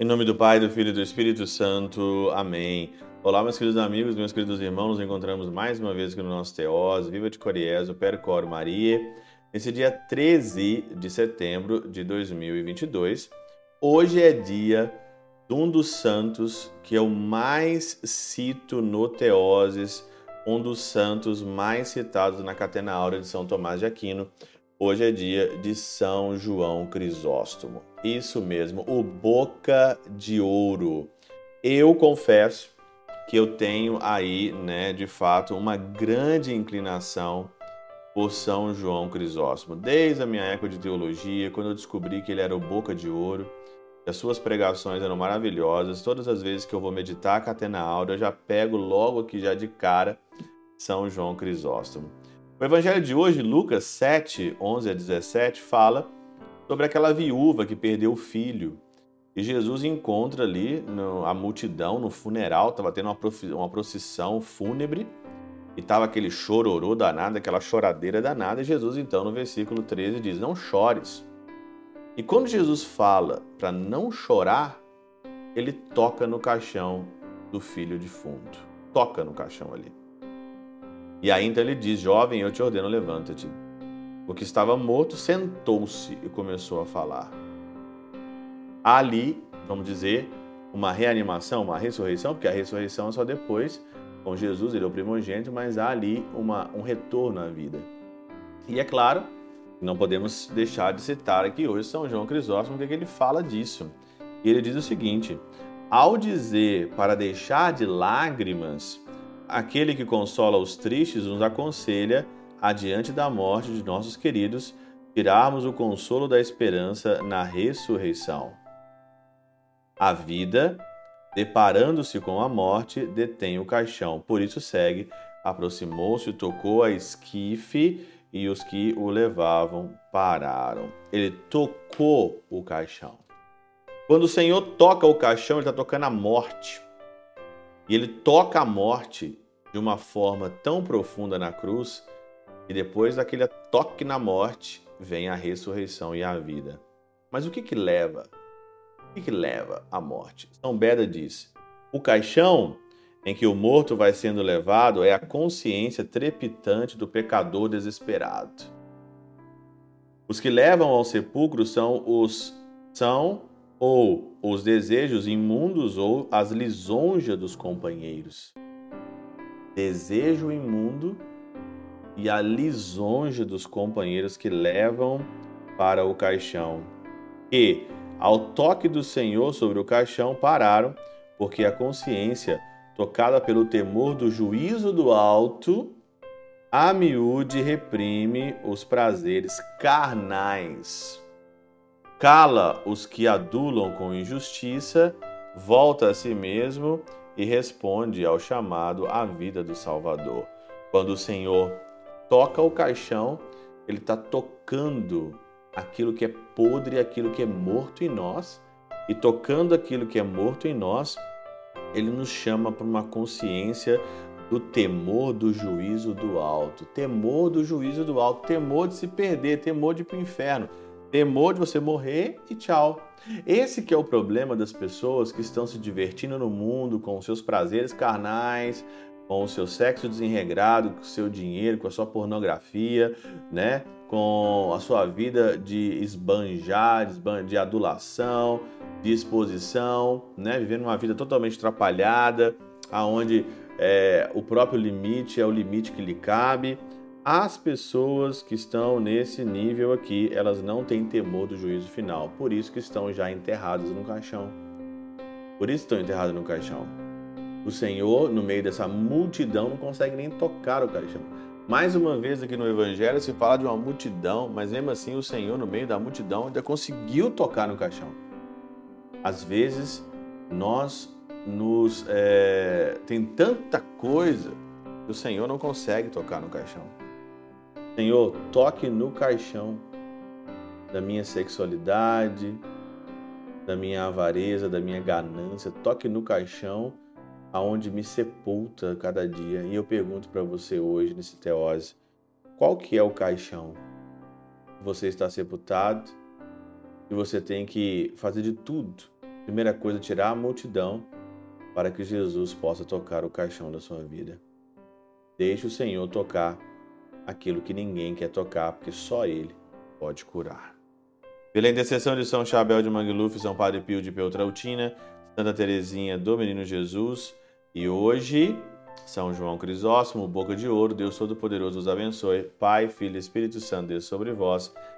Em nome do Pai, do Filho e do Espírito Santo. Amém. Olá, meus queridos amigos, meus queridos irmãos, nos encontramos mais uma vez aqui no nosso Teós, Viva de Coriés, o Percor Maria, nesse dia 13 de setembro de 2022. Hoje é dia de um dos santos que eu mais cito no Teoses, um dos santos mais citados na Catena Áurea de São Tomás de Aquino. Hoje é dia de São João Crisóstomo. Isso mesmo, o Boca de Ouro. Eu confesso que eu tenho aí, né, de fato, uma grande inclinação por São João Crisóstomo. Desde a minha época de teologia, quando eu descobri que ele era o Boca de Ouro, as suas pregações eram maravilhosas. Todas as vezes que eu vou meditar a Catena Áurea, eu já pego logo aqui já de cara São João Crisóstomo. O evangelho de hoje, Lucas 7, 11 a 17, fala sobre aquela viúva que perdeu o filho. E Jesus encontra ali no, a multidão no funeral, estava tendo uma, uma procissão fúnebre, e estava aquele chororô danado, aquela choradeira danada, e Jesus então no versículo 13 diz, não chores. E quando Jesus fala para não chorar, ele toca no caixão do filho defunto. Toca no caixão ali. E aí então ele diz: Jovem, eu te ordeno, levanta-te. O que estava morto sentou-se e começou a falar. Ali, vamos dizer, uma reanimação, uma ressurreição, porque a ressurreição é só depois, com Jesus, ele é o primogênito, mas há ali uma, um retorno à vida. E é claro não podemos deixar de citar aqui hoje São João Crisóstomo, que ele fala disso. Ele diz o seguinte: ao dizer para deixar de lágrimas, aquele que consola os tristes nos aconselha, adiante da morte de nossos queridos, tirarmos o consolo da esperança na ressurreição. A vida, deparando-se com a morte, detém o caixão, por isso segue, aproximou-se, tocou a esquife e os que o levavam pararam. Ele tocou o caixão. Quando o Senhor toca o caixão, ele está tocando a morte. E ele toca a morte de uma forma tão profunda na cruz que depois daquele toque na morte vem a ressurreição e a vida. Mas o que que leva? O que que leva à morte? São Beda diz: o caixão em que o morto vai sendo levado é a consciência trepitante do pecador desesperado. Os que levam ao sepulcro são os são ou os desejos imundos ou as lisonjas dos companheiros. Desejo imundo e a lisonja dos companheiros que levam para o caixão. E, ao toque do Senhor sobre o caixão, pararam, porque a consciência tocada pelo temor do juízo do alto, a miúde reprime os prazeres carnais. Cala os que adulam com injustiça, volta a si mesmo e responde ao chamado à vida do Salvador. Quando o Senhor toca o caixão, ele está tocando aquilo que é podre, aquilo que é morto em nós, e tocando aquilo que é morto em nós, ele nos chama para uma consciência do temor do juízo do alto, temor do juízo do alto, temor de se perder, temor de ir para o inferno, temor de você morrer e tchau. Esse que é o problema das pessoas que estão se divertindo no mundo com os seus prazeres carnais, com o seu sexo desenregrado, com o seu dinheiro, com a sua pornografia, né? com a sua vida de esbanjar, de adulação, de exposição, né? vivendo uma vida totalmente atrapalhada, aonde é, o próprio limite é o limite que lhe cabe. As pessoas que estão nesse nível aqui, elas não têm temor do juízo final, por isso que estão já enterradas no caixão. Por isso estão enterradas no caixão. O Senhor, no meio dessa multidão, não consegue nem tocar o caixão. Mais uma vez aqui no Evangelho se fala de uma multidão, mas mesmo assim o Senhor, no meio da multidão, ainda conseguiu tocar no caixão. Às vezes nós nos é, tem tanta coisa que o Senhor não consegue tocar no caixão. Senhor, toque no caixão da minha sexualidade, da minha avareza, da minha ganância, toque no caixão aonde me sepulta cada dia. E eu pergunto para você hoje nesse teose, qual que é o caixão? Você está sepultado e você tem que fazer de tudo. Primeira coisa, tirar a multidão para que Jesus possa tocar o caixão da sua vida. Deixe o Senhor tocar aquilo que ninguém quer tocar, porque só Ele pode curar. Pela intercessão de São Chabel de Mangluf, São Padre Pio de Peltrautina, Santa Teresinha do Menino Jesus e hoje São João Crisóstomo, Boca de Ouro, Deus Todo-Poderoso os abençoe. Pai, Filho e Espírito Santo, Deus sobre vós